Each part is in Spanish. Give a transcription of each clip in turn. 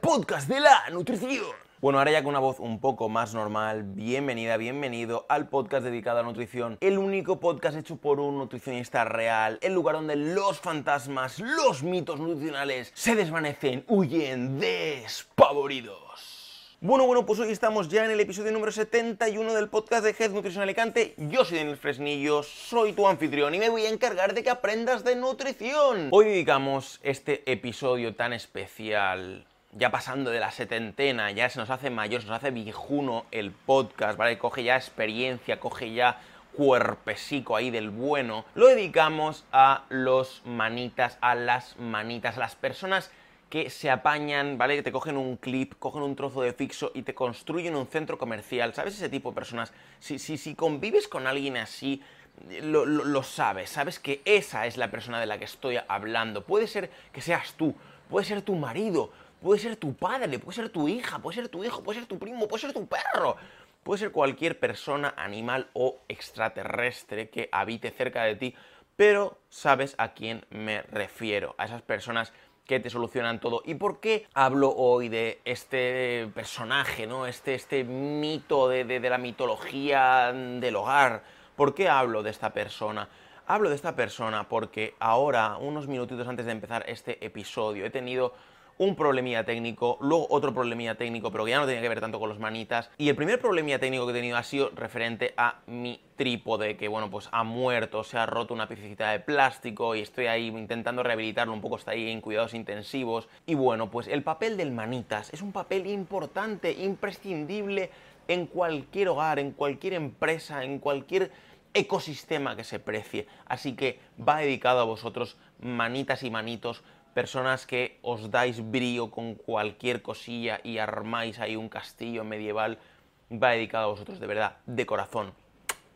podcast de la nutrición. Bueno, ahora ya con una voz un poco más normal, bienvenida, bienvenido al podcast dedicado a nutrición, el único podcast hecho por un nutricionista real, el lugar donde los fantasmas, los mitos nutricionales se desvanecen, huyen despavoridos. Bueno, bueno, pues hoy estamos ya en el episodio número 71 del podcast de Health Nutrition Alicante. Yo soy Daniel Fresnillo, soy tu anfitrión y me voy a encargar de que aprendas de nutrición. Hoy dedicamos este episodio tan especial ya pasando de la setentena, ya se nos hace mayor, se nos hace viejuno el podcast, ¿vale? Coge ya experiencia, coge ya cuerpecico ahí del bueno, lo dedicamos a los manitas, a las manitas, a las personas que se apañan, ¿vale? Que te cogen un clip, cogen un trozo de fixo y te construyen un centro comercial. ¿Sabes ese tipo de personas? Si, si, si convives con alguien así, lo, lo, lo sabes, sabes que esa es la persona de la que estoy hablando. Puede ser que seas tú, puede ser tu marido, Puede ser tu padre, puede ser tu hija, puede ser tu hijo, puede ser tu primo, puede ser tu perro. Puede ser cualquier persona, animal o extraterrestre que habite cerca de ti, pero sabes a quién me refiero, a esas personas que te solucionan todo. ¿Y por qué hablo hoy de este personaje, ¿no? este, este mito de, de, de la mitología del hogar? ¿Por qué hablo de esta persona? Hablo de esta persona porque ahora, unos minutitos antes de empezar este episodio, he tenido un problemilla técnico, luego otro problemilla técnico, pero que ya no tenía que ver tanto con los manitas. Y el primer problemilla técnico que he tenido ha sido referente a mi trípode, que bueno, pues ha muerto, se ha roto una piececita de plástico y estoy ahí intentando rehabilitarlo un poco, está ahí en cuidados intensivos. Y bueno, pues el papel del manitas es un papel importante, imprescindible en cualquier hogar, en cualquier empresa, en cualquier ecosistema que se precie. Así que va dedicado a vosotros, manitas y manitos, personas que os dais brío con cualquier cosilla y armáis ahí un castillo medieval, va dedicado a vosotros, de verdad, de corazón.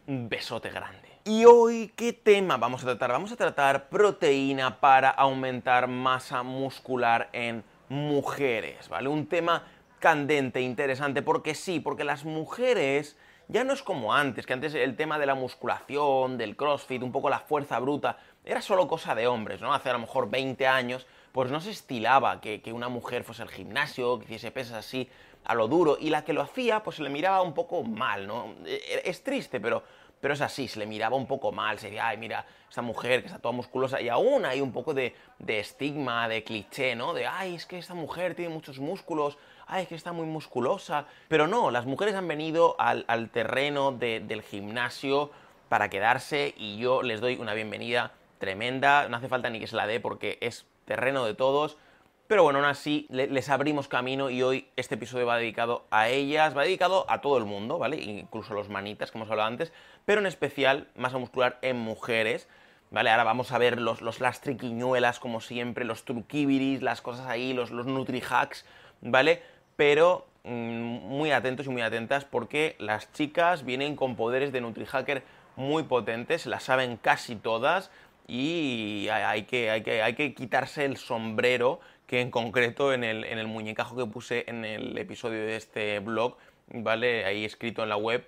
Un besote grande. Y hoy, ¿qué tema vamos a tratar? Vamos a tratar proteína para aumentar masa muscular en mujeres, ¿vale? Un tema candente, interesante, porque sí, porque las mujeres ya no es como antes, que antes el tema de la musculación, del crossfit, un poco la fuerza bruta, era solo cosa de hombres, ¿no? Hace a lo mejor 20 años, pues no se estilaba que, que una mujer fuese al gimnasio, que hiciese pesas así a lo duro, y la que lo hacía, pues se le miraba un poco mal, ¿no? E, e, es triste, pero, pero es así, se le miraba un poco mal, se decía, ay, mira, esta mujer que está toda musculosa, y aún hay un poco de, de estigma, de cliché, ¿no? De, ay, es que esta mujer tiene muchos músculos, ay, es que está muy musculosa. Pero no, las mujeres han venido al, terreno de, del gimnasio para quedarse y yo les doy una bienvenida tremenda. No hace falta ni que se la dé porque es terreno de todos. Pero bueno, aún así les abrimos camino y hoy este episodio va dedicado a ellas, va dedicado a todo el mundo, ¿vale? Incluso los manitas que hemos hablado antes, pero en especial masa muscular en mujeres. ¿Vale? Ahora vamos a ver los, los, las triquiñuelas, como siempre, los truquibiris, las cosas ahí, los, los nutrihacks, ¿vale? Pero mmm, muy atentos y muy atentas porque las chicas vienen con poderes de NutriHacker muy potentes, las saben casi todas y hay que, hay que, hay que quitarse el sombrero que en concreto en el, en el muñecajo que puse en el episodio de este blog, ¿vale? Ahí escrito en la web,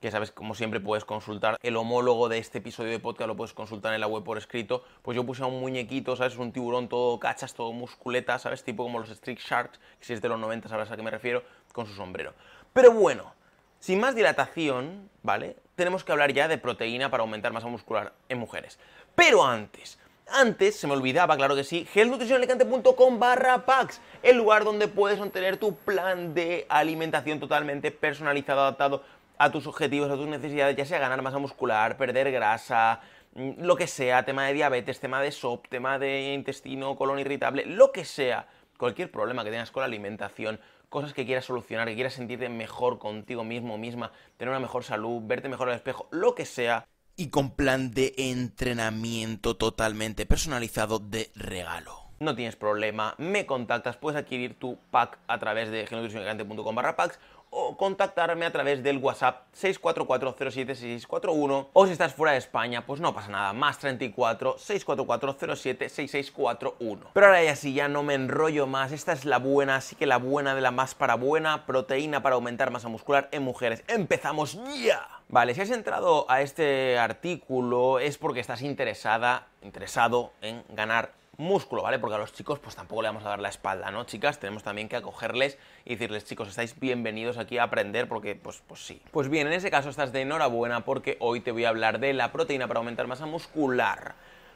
que sabes, como siempre puedes consultar el homólogo de este episodio de podcast, lo puedes consultar en la web por escrito, pues yo puse a un muñequito, ¿sabes? Un tiburón todo cachas, todo musculeta, ¿sabes? Tipo como los Street Sharks, que si es de los 90 sabrás a qué me refiero, con su sombrero. Pero bueno, sin más dilatación, ¿vale? Tenemos que hablar ya de proteína para aumentar masa muscular en mujeres. Pero antes, antes, se me olvidaba, claro que sí, gelnutricionalicante.com barra packs, el lugar donde puedes obtener tu plan de alimentación totalmente personalizado, adaptado a tus objetivos, a tus necesidades, ya sea ganar masa muscular, perder grasa, mm, lo que sea, tema de diabetes, tema de SOP, tema de intestino, colon irritable, lo que sea, cualquier problema que tengas con la alimentación, cosas que quieras solucionar, que quieras sentirte mejor contigo mismo, misma, tener una mejor salud, verte mejor al espejo, lo que sea, y con plan de entrenamiento totalmente personalizado de regalo. No tienes problema, me contactas, puedes adquirir tu pack a través de genutricionalmente.com barra packs o contactarme a través del WhatsApp 644-076641 o si estás fuera de España, pues no pasa nada, más 34 644-076641. Pero ahora ya sí, ya no me enrollo más, esta es la buena, así que la buena de la más para buena, proteína para aumentar masa muscular en mujeres. ¡Empezamos ya! Vale, si has entrado a este artículo es porque estás interesada, interesado en ganar músculo, ¿vale? Porque a los chicos pues tampoco le vamos a dar la espalda, ¿no? Chicas, tenemos también que acogerles y decirles, chicos, estáis bienvenidos aquí a aprender porque, pues, pues sí. Pues bien, en ese caso estás de enhorabuena porque hoy te voy a hablar de la proteína para aumentar masa muscular.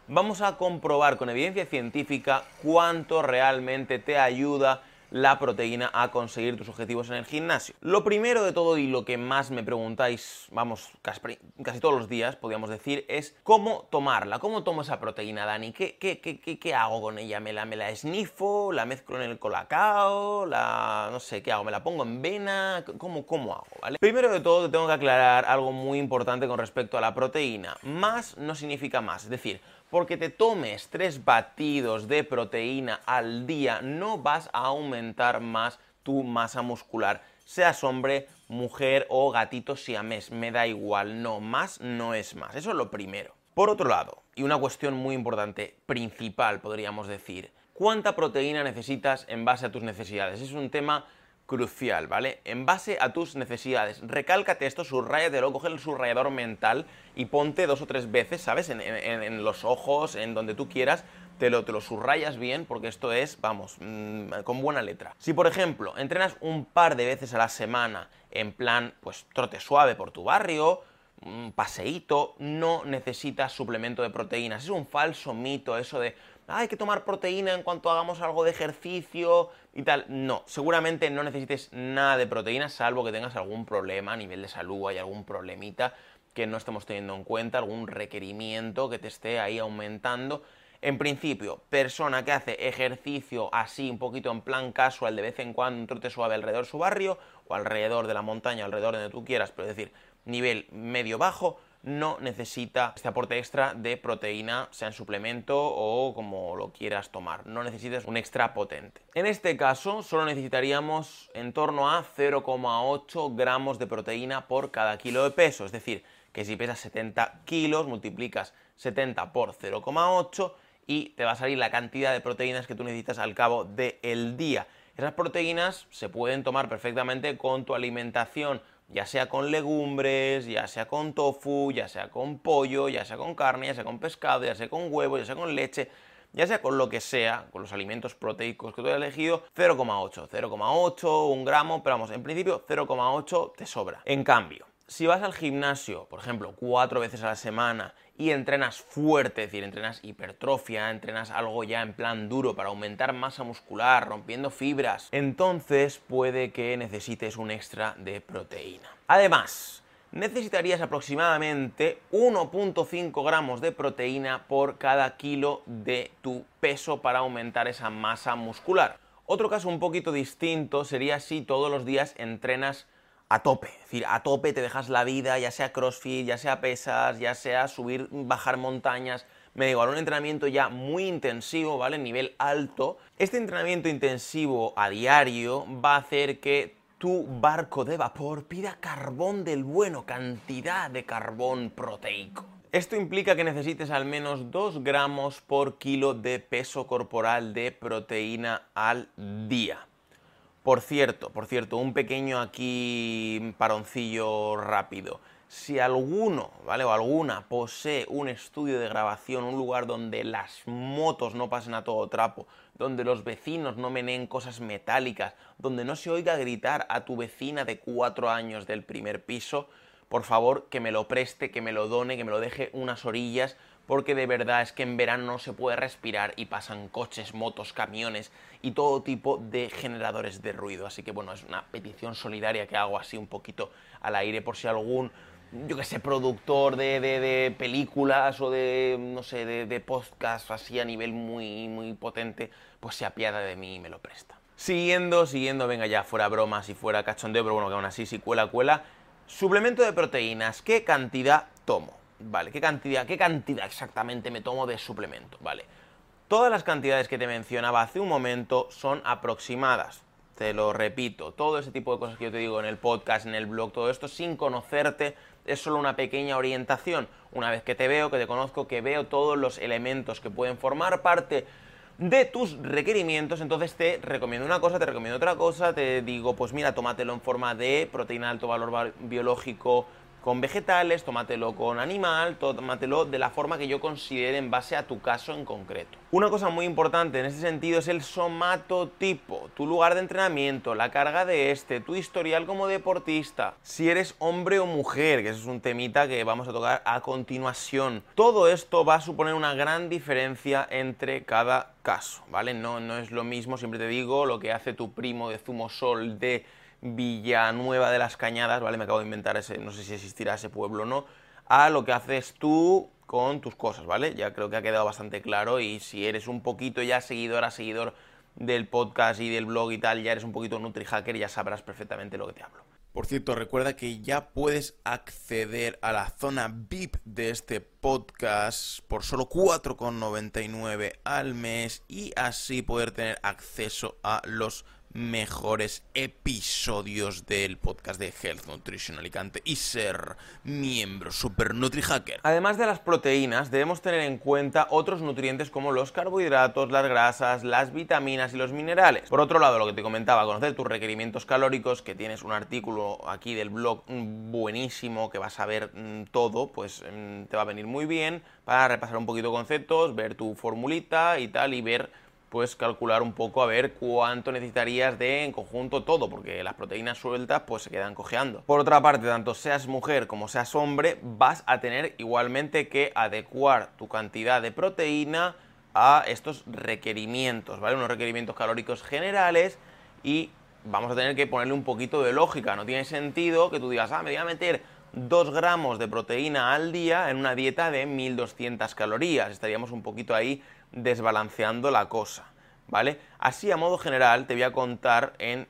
Vamos a comprobar con evidencia científica cuánto realmente te ayuda la proteína a conseguir tus objetivos en el gimnasio. Lo primero de todo y lo que más me preguntáis, vamos, casi, todos los días, podríamos decir, es cómo tomarla, cómo tomo esa proteína, Dani, ¿qué, qué, qué, qué hago con ella? ¿Me la, ¿Me la esnifo? ¿La mezclo en el colacao? ¿La, no sé, qué hago? ¿Me la pongo en vena? ¿Cómo, cómo hago? ¿vale? Primero de todo te tengo que aclarar algo muy importante con respecto a la proteína. Más no significa más, es decir, porque te tomes tres batidos de proteína al día, no vas a aumentar más tu masa muscular. Seas hombre, mujer o gatito siamés, me da igual, no, más no es más. Eso es lo primero. Por otro lado, y una cuestión muy importante, principal podríamos decir, ¿cuánta proteína necesitas en base a tus necesidades? Es un tema crucial, ¿vale? En base a tus necesidades. Recálcate esto, subrayatelo, coge el subrayador mental y ponte dos o tres veces, ¿sabes? En, los ojos, en donde tú quieras, te lo, te lo subrayas bien porque esto es, vamos, mm, con buena letra. Si, por ejemplo, entrenas un par de veces a la semana en plan, pues, trote suave por tu barrio, un paseíto, no necesitas suplemento de proteínas. Es un falso mito eso de hay que tomar proteína en cuanto hagamos algo de ejercicio y tal. No, seguramente no necesites nada de proteína, salvo que tengas algún problema a nivel de salud, hay algún problemita que no estemos teniendo en cuenta, algún requerimiento que te esté ahí aumentando. En principio, persona que hace ejercicio así, un poquito en plan casual, de vez en cuando, un trote suave alrededor de su barrio, o alrededor de la montaña, alrededor de donde tú quieras, pero es decir, nivel medio-bajo, no necesita este aporte extra de proteína, sea en suplemento o como lo quieras tomar. No necesitas un extra potente. En este caso, solo necesitaríamos en torno a 0,8 gramos de proteína por cada kilo de peso. Es decir, que si pesas 70 kilos, multiplicas 70 por 0,8 y te va a salir la cantidad de proteínas que tú necesitas al cabo del día. Esas proteínas se pueden tomar perfectamente con tu alimentación ya sea con legumbres, ya sea con tofu, ya sea con pollo, ya sea con carne, ya sea con pescado, ya sea con huevo, ya sea con leche, ya sea con lo que sea, con los alimentos proteicos que tú hayas elegido, 0,8, 0,8, un gramo, pero vamos, en principio 0,8 te sobra. En cambio, si vas al gimnasio, por ejemplo, cuatro veces a la semana y entrenas fuerte, es decir, entrenas hipertrofia, entrenas algo ya en plan duro para aumentar masa muscular, rompiendo fibras, entonces puede que necesites un extra de proteína. Además, necesitarías aproximadamente 1.5 gramos de proteína por cada kilo de tu peso para aumentar esa masa muscular. Otro caso un poquito distinto sería si todos los días entrenas a tope. Es decir, a tope te dejas la vida, ya sea crossfit, ya sea pesas, ya sea subir, bajar montañas. Me da igual, un entrenamiento ya muy intensivo, ¿vale? Nivel alto. Este entrenamiento intensivo a diario va a hacer que tu barco de vapor pida carbón del bueno, cantidad de carbón proteico. Esto implica que necesites al menos 2 gramos por kilo de peso corporal de proteína al día. Por cierto, por cierto, un pequeño aquí paroncillo rápido. Si alguno, ¿vale? O alguna posee un estudio de grabación, un lugar donde las motos no pasen a todo trapo, donde los vecinos no meneen cosas metálicas, donde no se oiga gritar a tu vecina de cuatro años del primer piso, por favor que me lo preste, que me lo done, que me lo deje unas orillas, porque de verdad es que en verano no se puede respirar y pasan coches, motos, camiones y todo tipo de generadores de ruido. Así que bueno, es una petición solidaria que hago así un poquito al aire por si algún, yo que sé, productor de, películas o de, no sé, de, de podcast así a nivel muy, muy potente, pues se apiada de mí y me lo presta. Siguiendo, siguiendo, venga ya, fuera bromas y fuera cachondeo, pero bueno, que aún así si cuela, cuela. Suplemento de proteínas, ¿qué cantidad tomo? Vale, ¿qué cantidad, ¿qué cantidad exactamente me tomo de suplemento? Vale. Todas las cantidades que te mencionaba hace un momento son aproximadas. Te lo repito, todo ese tipo de cosas que yo te digo en el podcast, en el blog, todo esto sin conocerte es solo una pequeña orientación. Una vez que te veo, que te conozco, que veo todos los elementos que pueden formar parte de tus requerimientos, entonces te recomiendo una cosa, te recomiendo otra cosa, te digo, pues mira, tómatelo en forma de proteína de alto valor biológico con vegetales, tómatelo con animal, tómatelo de la forma que yo considere en base a tu caso en concreto. Una cosa muy importante en este sentido es el somatotipo, tu lugar de entrenamiento, la carga de este, tu historial como deportista, si eres hombre o mujer, que ese es un temita que vamos a tocar a continuación. Todo esto va a suponer una gran diferencia entre cada caso, ¿vale? No, no es lo mismo, siempre te digo, lo que hace tu primo de Zumosol de Villanueva de las Cañadas, ¿vale? Me acabo de inventar ese, no sé si existirá ese pueblo o no, a lo que haces tú con tus cosas, ¿vale? Ya creo que ha quedado bastante claro y si eres un poquito ya seguidora, seguidor del podcast y del blog y tal, ya eres un poquito NutriHacker ya sabrás perfectamente lo que te hablo. Por cierto, recuerda que ya puedes acceder a la zona VIP de este podcast por solo 4,99 al mes y así poder tener acceso a los mejores episodios del podcast de Health Nutrition Alicante y ser miembro Super NutriHacker. Además de las proteínas, debemos tener en cuenta otros nutrientes como los carbohidratos, las grasas, las vitaminas y los minerales. Por otro lado, lo que te comentaba, conocer tus requerimientos calóricos, que tienes un artículo aquí del blog buenísimo que vas a ver mm, todo, pues mm, te va a venir muy bien para repasar un poquito conceptos, ver tu formulita y tal y ver pues calcular un poco a ver cuánto necesitarías de en conjunto todo, porque las proteínas sueltas pues se quedan cojeando. Por otra parte, tanto seas mujer como seas hombre, vas a tener igualmente que adecuar tu cantidad de proteína a estos requerimientos, ¿vale? Unos requerimientos calóricos generales y vamos a tener que ponerle un poquito de lógica. No tiene sentido que tú digas, ah, me voy a meter 2 gramos de proteína al día en una dieta de 1200 calorías. Estaríamos un poquito ahí desbalanceando la cosa, ¿vale? Así, a modo general, te voy a contar en,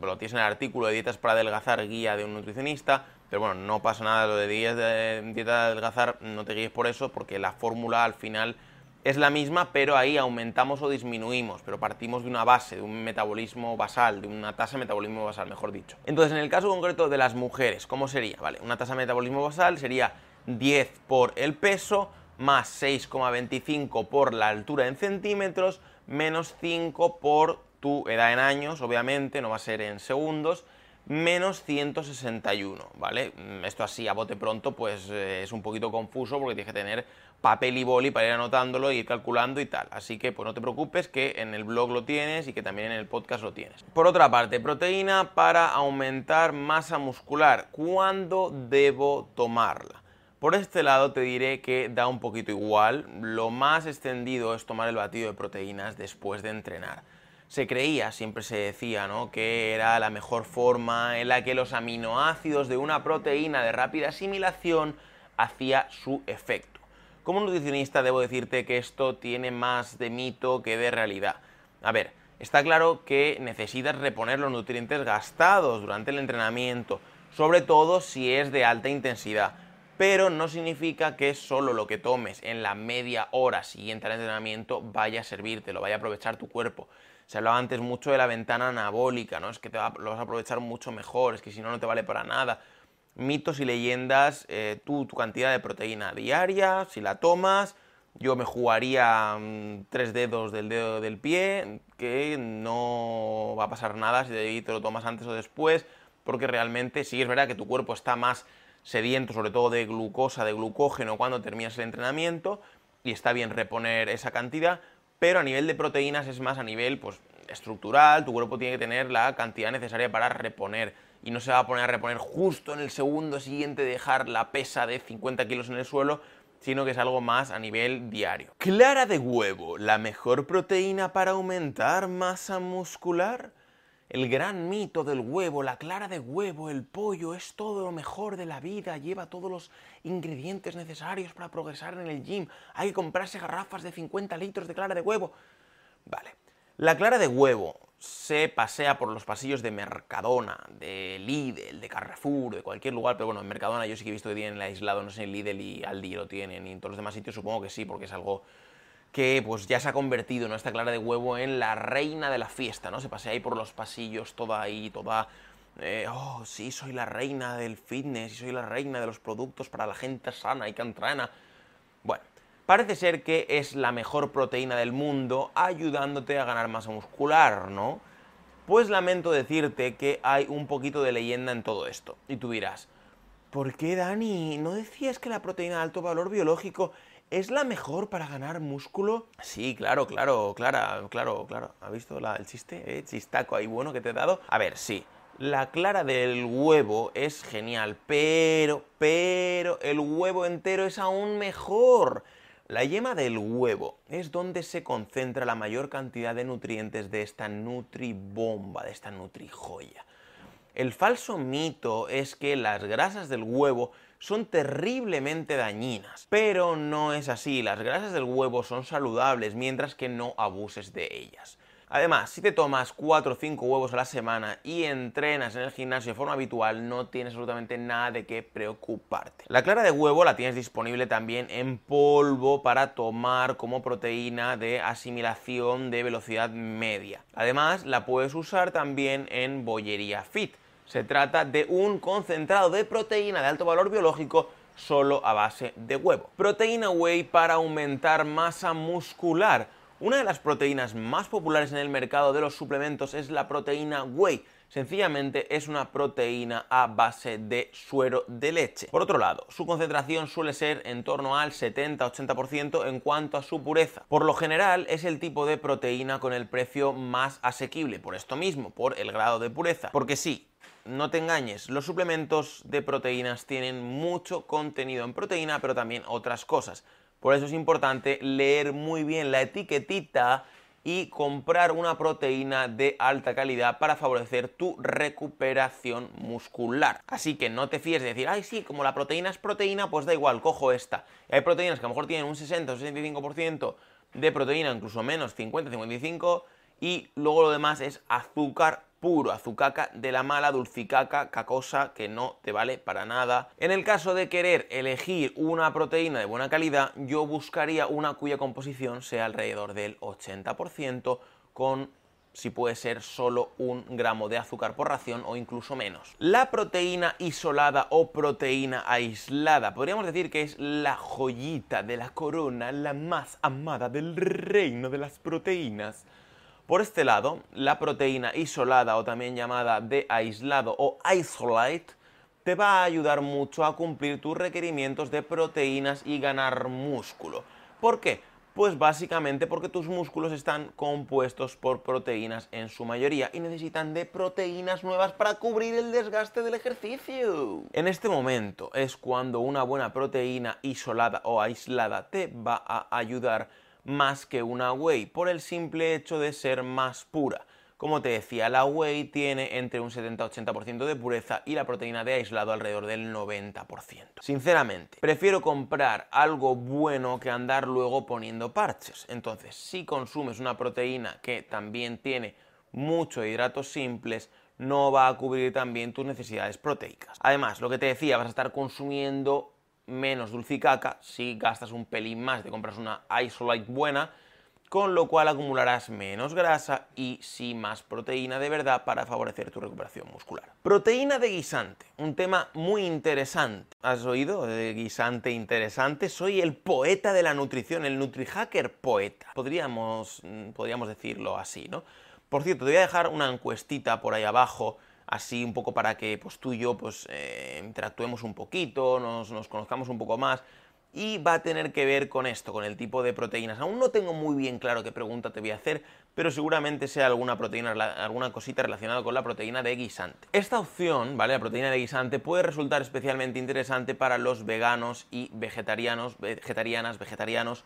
lo tienes en el artículo de dietas para adelgazar, guía de un nutricionista, pero bueno, no pasa nada, lo de dieta de, dieta de adelgazar, no te guíes por eso, porque la fórmula al final es la misma, pero ahí aumentamos o disminuimos, pero partimos de una base, de un metabolismo basal, de una tasa de metabolismo basal, mejor dicho. Entonces, en el caso concreto de las mujeres, ¿cómo sería? Vale, una tasa de metabolismo basal sería 10 por el peso más 6,25 por la altura en centímetros, menos 5 por tu edad en años, obviamente, no va a ser en segundos, menos 161, ¿vale? Mm, esto así a bote pronto pues eh, es un poquito confuso porque tienes que tener papel y boli para ir anotándolo y ir calculando y tal. Así que pues no te preocupes que en el blog lo tienes y que también en el podcast lo tienes. Por otra parte, proteína para aumentar masa muscular. ¿Cuándo debo tomarla? Por este lado te diré que da un poquito igual, lo más extendido es tomar el batido de proteínas después de entrenar. Se creía, siempre se decía, ¿no? que era la mejor forma en la que los aminoácidos de una proteína de rápida asimilación hacía su efecto. Como nutricionista debo decirte que esto tiene más de mito que de realidad. A ver, está claro que necesitas reponer los nutrientes gastados durante el entrenamiento, sobre todo si es de alta intensidad pero no significa que solo lo que tomes en la media hora siguiente al entrenamiento vaya a servirte, lo vaya a aprovechar tu cuerpo. Se hablaba antes mucho de la ventana anabólica, ¿no? Es que te lo vas a aprovechar mucho mejor, es que si no, no te vale para nada. Mitos y leyendas, eh, tú, tu cantidad de proteína diaria, si la tomas, yo me jugaría mm, tres dedos del dedo del pie, que no va a pasar nada si te lo tomas antes o después, porque realmente sí es verdad que tu cuerpo está más sediento sobre todo de glucosa, de glucógeno cuando terminas el entrenamiento y está bien reponer esa cantidad, pero a nivel de proteínas es más a nivel pues, estructural, tu cuerpo tiene que tener la cantidad necesaria para reponer y no se va a poner a reponer justo en el segundo siguiente dejar la pesa de 50 kilos en el suelo, sino que es algo más a nivel diario. Clara de huevo, la mejor proteína para aumentar masa muscular el gran mito del huevo, la clara de huevo, el pollo, es todo lo mejor de la vida, lleva todos los ingredientes necesarios para progresar en el gym. Hay que comprarse garrafas de 50 litros de clara de huevo. Vale. La clara de huevo se pasea por los pasillos de Mercadona, de Lidl, de Carrefour, de cualquier lugar, pero bueno, en Mercadona yo sí que he visto que tienen aislado, no sé, Lidl y Aldi lo tienen, y en todos los demás sitios supongo que sí, porque es algo que pues ya se ha convertido, ¿no? Esta clara de huevo en la reina de la fiesta, ¿no? Se pasea ahí por los pasillos, toda ahí, toda... Eh, oh, sí, soy la reina del fitness y soy la reina de los productos para la gente sana y que entrena. Bueno, parece ser que es la mejor proteína del mundo ayudándote a ganar masa muscular, ¿no? Pues lamento decirte que hay un poquito de leyenda en todo esto. Y tú dirás, ¿Por qué, Dani? ¿No decías que la proteína de alto valor biológico es la mejor para ganar músculo? Sí, claro, claro, claro, claro, claro. ¿Has visto el chiste? ¿Eh? Chistaco ahí bueno que te he dado. A ver, sí. La clara del huevo es genial, pero, pero, el huevo entero es aún mejor. La yema del huevo es donde se concentra la mayor cantidad de nutrientes de esta nutribomba, de esta nutrijoya. El falso mito es que las grasas del huevo son terriblemente dañinas, pero no es así, las grasas del huevo son saludables mientras que no abuses de ellas. Además, si te tomas 4 o 5 huevos a la semana y entrenas en el gimnasio de forma habitual, no tienes absolutamente nada de qué preocuparte. La clara de huevo la tienes disponible también en polvo para tomar como proteína de asimilación de velocidad media. Además, la puedes usar también en bollería fit. Se trata de un concentrado de proteína de alto valor biológico solo a base de huevo. Proteína whey para aumentar masa muscular una de las proteínas más populares en el mercado de los suplementos es la proteína whey. Sencillamente es una proteína a base de suero de leche. Por otro lado, su concentración suele ser en torno al 70-80% en cuanto a su pureza. Por lo general es el tipo de proteína con el precio más asequible, por esto mismo, por el grado de pureza. Porque sí, no te engañes, los suplementos de proteínas tienen mucho contenido en proteína, pero también otras cosas. Por eso es importante leer muy bien la etiquetita y comprar una proteína de alta calidad para favorecer tu recuperación muscular. Así que no te fíes de decir, ay sí, como la proteína es proteína, pues da igual, cojo esta. hay proteínas que a lo mejor tienen un 60 o 65% de proteína, incluso menos, 50-55%, y luego lo demás es azúcar puro, azucaca de la mala, dulcicaca, cacosa, que no te vale para nada. En el caso de querer elegir una proteína de buena calidad, yo buscaría una cuya composición sea alrededor del 80% con si puede ser solo un gramo de azúcar por ración o incluso menos. La proteína isolada o proteína aislada, podríamos decir que es la joyita de la corona, la más amada del reino de las proteínas. Por este lado, la proteína isolada o también llamada de aislado o isolate te va a ayudar mucho a cumplir tus requerimientos de proteínas y ganar músculo. ¿Por qué? Pues básicamente porque tus músculos están compuestos por proteínas en su mayoría y necesitan de proteínas nuevas para cubrir el desgaste del ejercicio. En este momento es cuando una buena proteína isolada o aislada te va a ayudar más que una whey, por el simple hecho de ser más pura. Como te decía, la whey tiene entre un 70-80% de pureza y la proteína de aislado alrededor del 90%. Sinceramente, prefiero comprar algo bueno que andar luego poniendo parches. Entonces, si consumes una proteína que también tiene muchos hidratos simples, no va a cubrir también tus necesidades proteicas. Además, lo que te decía, vas a estar consumiendo menos dulcicaca si gastas un pelín más, te compras una Isolite buena, con lo cual acumularás menos grasa y sí más proteína de verdad para favorecer tu recuperación muscular. Proteína de guisante, un tema muy interesante. ¿Has oído de guisante interesante? Soy el poeta de la nutrición, el NutriHacker poeta. Podríamos, mm, podríamos decirlo así, ¿no? Por cierto, te voy a dejar una encuestita por ahí abajo así un poco para que pues, tú y yo pues, eh, interactuemos un poquito, nos, nos, conozcamos un poco más. Y va a tener que ver con esto, con el tipo de proteínas. Aún no tengo muy bien claro qué pregunta te voy a hacer, pero seguramente sea alguna proteína, alguna cosita relacionada con la proteína de guisante. Esta opción, ¿vale? La proteína de guisante puede resultar especialmente interesante para los veganos y vegetarianos, vegetarianas, vegetarianos,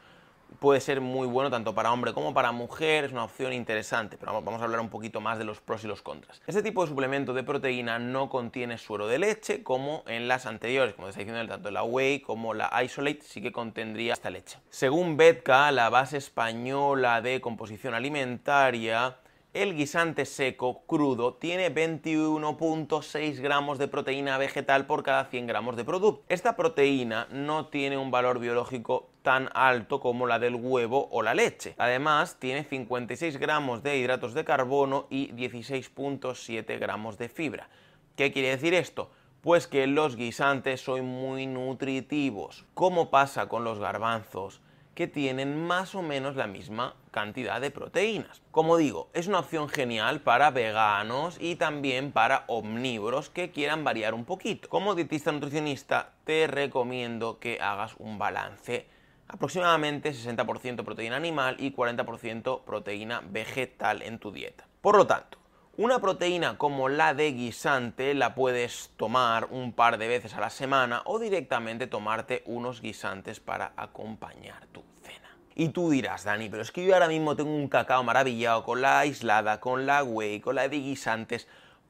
puede ser muy bueno tanto para hombre como para mujer, es una opción interesante, pero vamos a hablar un poquito más de los pros y los contras. Este tipo de suplemento de proteína no contiene suero de leche como en las anteriores, como está diciendo tanto la whey como la isolate sí que contendría esta leche. Según Betka, la base española de composición alimentaria, el guisante seco crudo tiene 21.6 gramos de proteína vegetal por cada 100 gramos de producto. Esta proteína no tiene un valor biológico tan alto como la del huevo o la leche. Además, tiene 56 gramos de hidratos de carbono y 16.7 gramos de fibra. ¿Qué quiere decir esto? Pues que los guisantes son muy nutritivos. ¿Cómo pasa con los garbanzos? Que tienen más o menos la misma cantidad de proteínas. Como digo, es una opción genial para veganos y también para omnívoros que quieran variar un poquito. Como dietista nutricionista te recomiendo que hagas un balance aproximadamente 60% proteína animal y 40% proteína vegetal en tu dieta. Por lo tanto, una proteína como la de guisante la puedes tomar un par de veces a la semana o directamente tomarte unos guisantes para acompañar tu cena. Y tú dirás, Dani, pero es que yo ahora mismo tengo un cacao maravillado con la aislada, con la whey, con la de guisantes.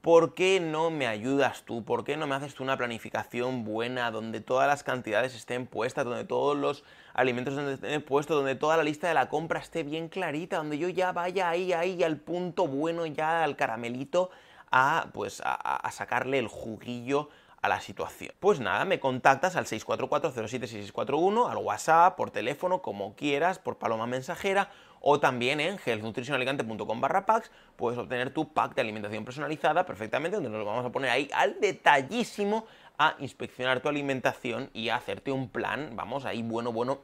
¿Por qué no me ayudas tú? ¿Por qué no me haces tú una planificación buena donde todas las cantidades estén puestas, donde todos los alimentos estén puestos, donde toda la lista de la compra esté bien clarita, donde yo ya vaya ahí, ahí al punto bueno, ya al caramelito, a pues a, sacarle el juguillo a la situación. Pues nada, me contactas al 644-076641, al WhatsApp, por teléfono, como quieras, por paloma mensajera o también en healthnutritionalicante.com barra packs puedes obtener tu pack de alimentación personalizada perfectamente, donde nos lo vamos a poner ahí al detallísimo a inspeccionar tu alimentación y a hacerte un plan, vamos, ahí bueno, bueno,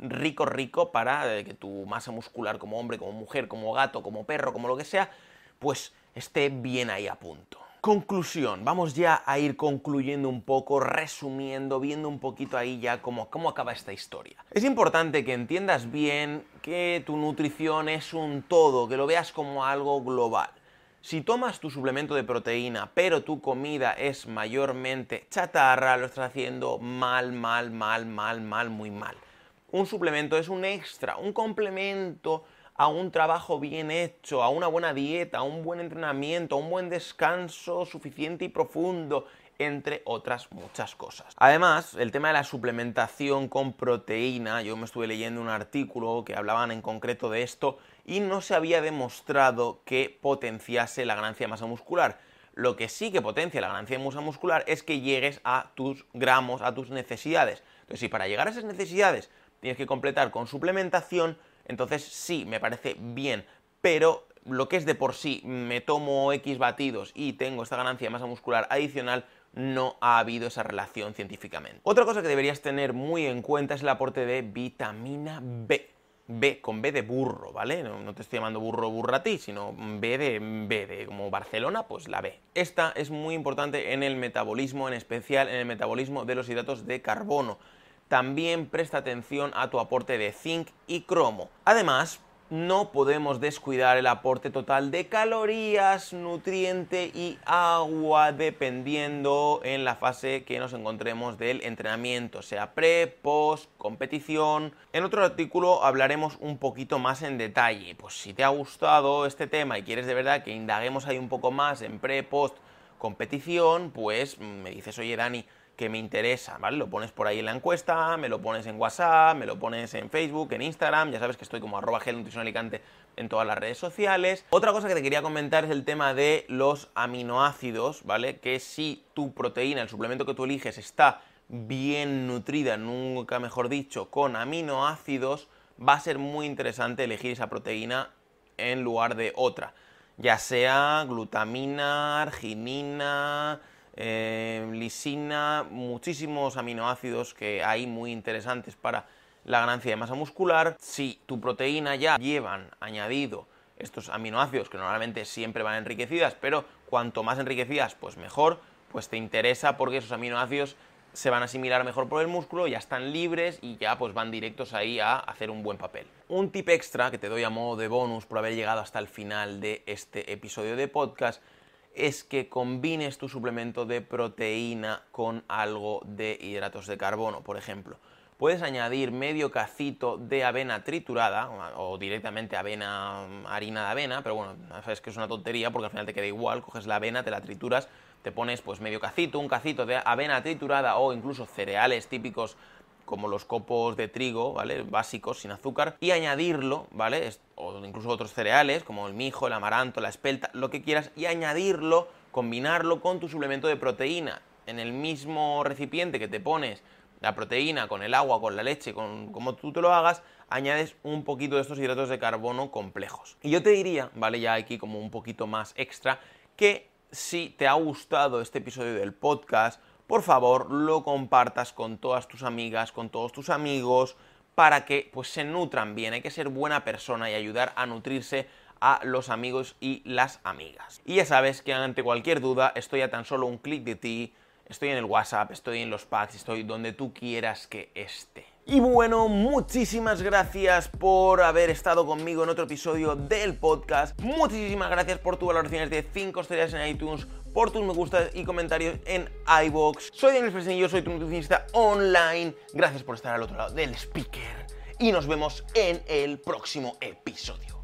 rico, rico para eh, que tu masa muscular como hombre, como mujer, como gato, como perro, como lo que sea, pues esté bien ahí a punto. Conclusión, vamos ya a ir concluyendo un poco, resumiendo, viendo un poquito ahí ya cómo, cómo acaba esta historia. Es importante que entiendas bien que tu nutrición es un todo, que lo veas como algo global. Si tomas tu suplemento de proteína, pero tu comida es mayormente chatarra, lo estás haciendo mal, mal, mal, mal, mal, muy mal. Un suplemento es un extra, un complemento a un trabajo bien hecho, a una buena dieta, a un buen entrenamiento, a un buen descanso suficiente y profundo, entre otras muchas cosas. Además, el tema de la suplementación con proteína, yo me estuve leyendo un artículo que hablaban en concreto de esto y no se había demostrado que potenciase la ganancia de masa muscular. Lo que sí que potencia la ganancia de masa muscular es que llegues a tus gramos, a tus necesidades. Entonces, si para llegar a esas necesidades tienes que completar con suplementación, entonces sí, me parece bien, pero lo que es de por sí, me tomo X batidos y tengo esta ganancia de masa muscular adicional, no ha habido esa relación científicamente. Otra cosa que deberías tener muy en cuenta es el aporte de vitamina B. B, con B de burro, ¿vale? No, te estoy llamando burro burra a ti, sino B de B de como Barcelona, pues la B. Esta es muy importante en el metabolismo, en especial en el metabolismo de los hidratos de carbono también presta atención a tu aporte de zinc y cromo. Además, no podemos descuidar el aporte total de calorías, nutriente y agua dependiendo en la fase que nos encontremos del entrenamiento, sea pre, post, competición. En otro artículo hablaremos un poquito más en detalle. Pues si te ha gustado este tema y quieres de verdad que indaguemos ahí un poco más en pre, post, competición, pues me dices, oye Dani, que me interesa, ¿vale? Lo pones por ahí en la encuesta, me lo pones en WhatsApp, me lo pones en Facebook, en Instagram, ya sabes que estoy como arroba alicante en todas las redes sociales. Otra cosa que te quería comentar es el tema de los aminoácidos, ¿vale? Que si tu proteína, el suplemento que tú eliges, está bien nutrida, nunca mejor dicho, con aminoácidos, va a ser muy interesante elegir esa proteína en lugar de otra. Ya sea glutamina, arginina, eh, lisina, muchísimos aminoácidos que hay muy interesantes para la ganancia de masa muscular. Si tu proteína ya llevan añadido estos aminoácidos que normalmente siempre van enriquecidas, pero cuanto más enriquecidas, pues mejor, pues te interesa porque esos aminoácidos se van a asimilar mejor por el músculo, ya están libres y ya pues van directos ahí a hacer un buen papel. Un tip extra que te doy a modo de bonus por haber llegado hasta el final de este episodio de podcast es que combines tu suplemento de proteína con algo de hidratos de carbono, por ejemplo. Puedes añadir medio cacito de avena triturada o directamente avena, harina de avena, pero bueno, sabes que es una tontería porque al final te queda igual, coges la avena, te la trituras, te pones pues medio cacito, un cacito de avena triturada o incluso cereales típicos como los copos de trigo, ¿vale? Básicos, sin azúcar, y añadirlo, ¿vale? O incluso otros cereales, como el mijo, el amaranto, la espelta, lo que quieras, y añadirlo, combinarlo con tu suplemento de proteína. En el mismo recipiente que te pones la proteína con el agua, con la leche, con como tú te lo hagas, añades un poquito de estos hidratos de carbono complejos. Y yo te diría, ¿vale? Ya aquí como un poquito más extra, que si te ha gustado este episodio del podcast, por favor lo compartas con todas tus amigas, con todos tus amigos, para que pues se nutran bien. Hay que ser buena persona y ayudar a nutrirse a los amigos y las amigas. Y ya sabes que ante cualquier duda estoy a tan solo un clic de ti, estoy en el WhatsApp, estoy en los packs, estoy donde tú quieras que esté. Y bueno, muchísimas gracias por haber estado conmigo en otro episodio del podcast. Muchísimas gracias por tus valoraciones de 5 estrellas en iTunes, por tus me gustas y comentarios en iBox. Soy Daniel Fresnillo, soy tu nutricionista online. Gracias por estar al otro lado del speaker. Y nos vemos en el próximo episodio.